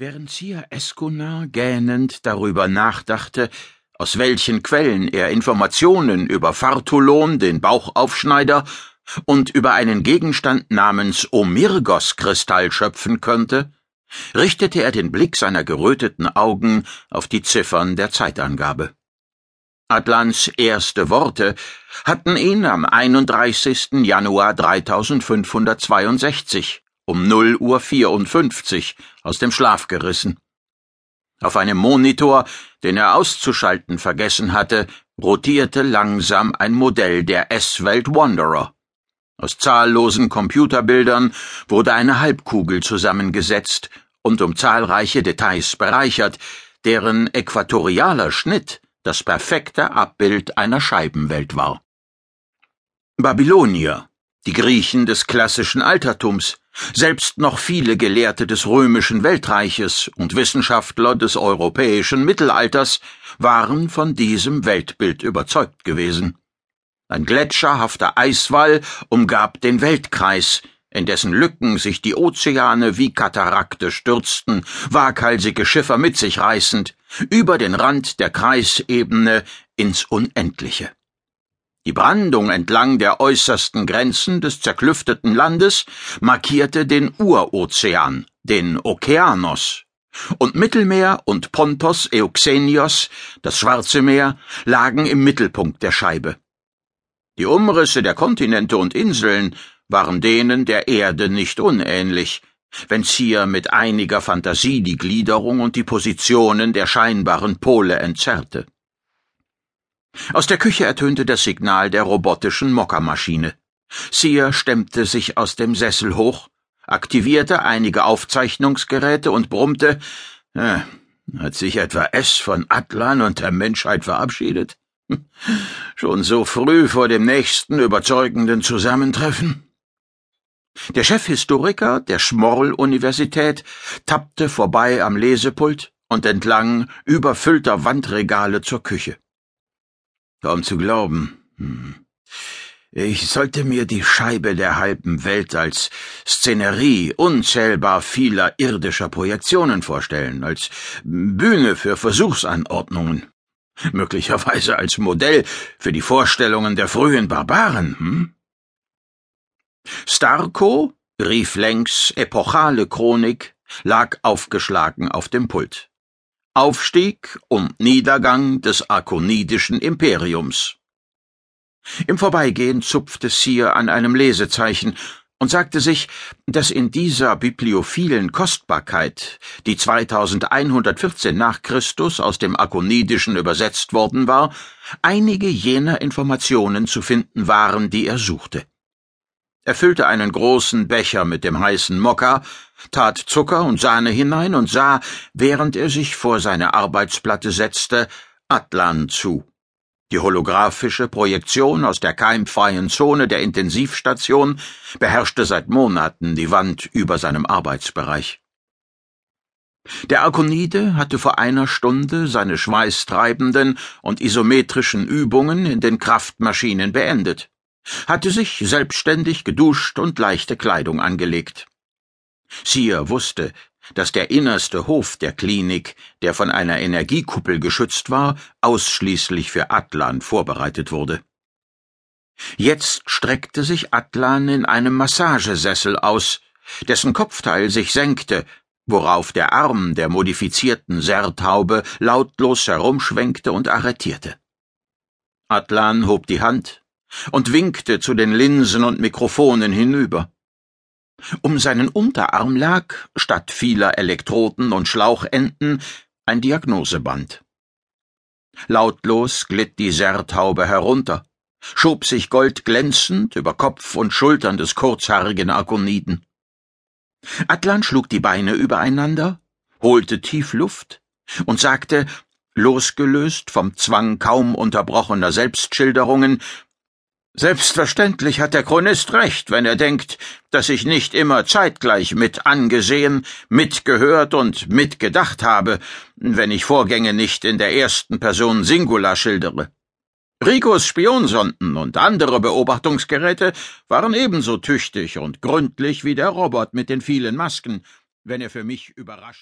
Während Sir Escunar gähnend darüber nachdachte, aus welchen Quellen er Informationen über Fartulon, den Bauchaufschneider, und über einen Gegenstand namens Omirgos-Kristall schöpfen könnte, richtete er den Blick seiner geröteten Augen auf die Ziffern der Zeitangabe. Atlans erste Worte hatten ihn am 31. Januar 3562 um 0 Uhr 54 aus dem Schlaf gerissen. Auf einem Monitor, den er auszuschalten vergessen hatte, rotierte langsam ein Modell der S-Welt Wanderer. Aus zahllosen Computerbildern wurde eine Halbkugel zusammengesetzt und um zahlreiche Details bereichert, deren äquatorialer Schnitt das perfekte Abbild einer Scheibenwelt war. Babylonier, die Griechen des klassischen Altertums, selbst noch viele Gelehrte des römischen Weltreiches und Wissenschaftler des europäischen Mittelalters waren von diesem Weltbild überzeugt gewesen. Ein gletscherhafter Eiswall umgab den Weltkreis, in dessen Lücken sich die Ozeane wie Katarakte stürzten, waghalsige Schiffer mit sich reißend, über den Rand der Kreisebene ins Unendliche. Die Brandung entlang der äußersten Grenzen des zerklüfteten Landes markierte den Urozean, den Okeanos, und Mittelmeer und Pontos Euxenios, das Schwarze Meer, lagen im Mittelpunkt der Scheibe. Die Umrisse der Kontinente und Inseln waren denen der Erde nicht unähnlich, wenn's hier mit einiger Fantasie die Gliederung und die Positionen der scheinbaren Pole entzerrte. Aus der Küche ertönte das Signal der robotischen Mockermaschine. Sia stemmte sich aus dem Sessel hoch, aktivierte einige Aufzeichnungsgeräte und brummte, äh, hat sich etwa S von Atlan und der Menschheit verabschiedet? Schon so früh vor dem nächsten überzeugenden Zusammentreffen? Der Chefhistoriker der Schmorl-Universität tappte vorbei am Lesepult und entlang überfüllter Wandregale zur Küche. Kaum zu glauben. Hm. Ich sollte mir die Scheibe der halben Welt als Szenerie unzählbar vieler irdischer Projektionen vorstellen, als Bühne für Versuchsanordnungen, möglicherweise als Modell für die Vorstellungen der frühen Barbaren. Hm? Starko, rief längs epochale Chronik, lag aufgeschlagen auf dem Pult. Aufstieg und Niedergang des arkonidischen Imperiums. Im Vorbeigehen zupfte Sir an einem Lesezeichen und sagte sich, dass in dieser bibliophilen Kostbarkeit, die 2114 nach Christus aus dem Arkonidischen übersetzt worden war, einige jener Informationen zu finden waren, die er suchte. Er füllte einen großen Becher mit dem heißen Mokka, tat Zucker und Sahne hinein und sah, während er sich vor seine Arbeitsplatte setzte, Atlan zu. Die holographische Projektion aus der keimfreien Zone der Intensivstation beherrschte seit Monaten die Wand über seinem Arbeitsbereich. Der Arkonide hatte vor einer Stunde seine schweißtreibenden und isometrischen Übungen in den Kraftmaschinen beendet hatte sich selbstständig geduscht und leichte Kleidung angelegt. Sir wusste, dass der innerste Hof der Klinik, der von einer Energiekuppel geschützt war, ausschließlich für Atlan vorbereitet wurde. Jetzt streckte sich Atlan in einem Massagesessel aus, dessen Kopfteil sich senkte, worauf der Arm der modifizierten Sertaube lautlos herumschwenkte und arretierte. Atlan hob die Hand, und winkte zu den Linsen und Mikrofonen hinüber. Um seinen Unterarm lag, statt vieler Elektroden und Schlauchenden, ein Diagnoseband. Lautlos glitt die Sertaube herunter, schob sich goldglänzend über Kopf und Schultern des kurzhaarigen Akoniden. Atlan schlug die Beine übereinander, holte tief Luft und sagte, losgelöst vom Zwang kaum unterbrochener Selbstschilderungen, Selbstverständlich hat der Chronist recht, wenn er denkt, dass ich nicht immer zeitgleich mit angesehen, mitgehört und mitgedacht habe, wenn ich Vorgänge nicht in der ersten Person Singular schildere. Ricos Spionsonden und andere Beobachtungsgeräte waren ebenso tüchtig und gründlich wie der Robot mit den vielen Masken, wenn er für mich überraschend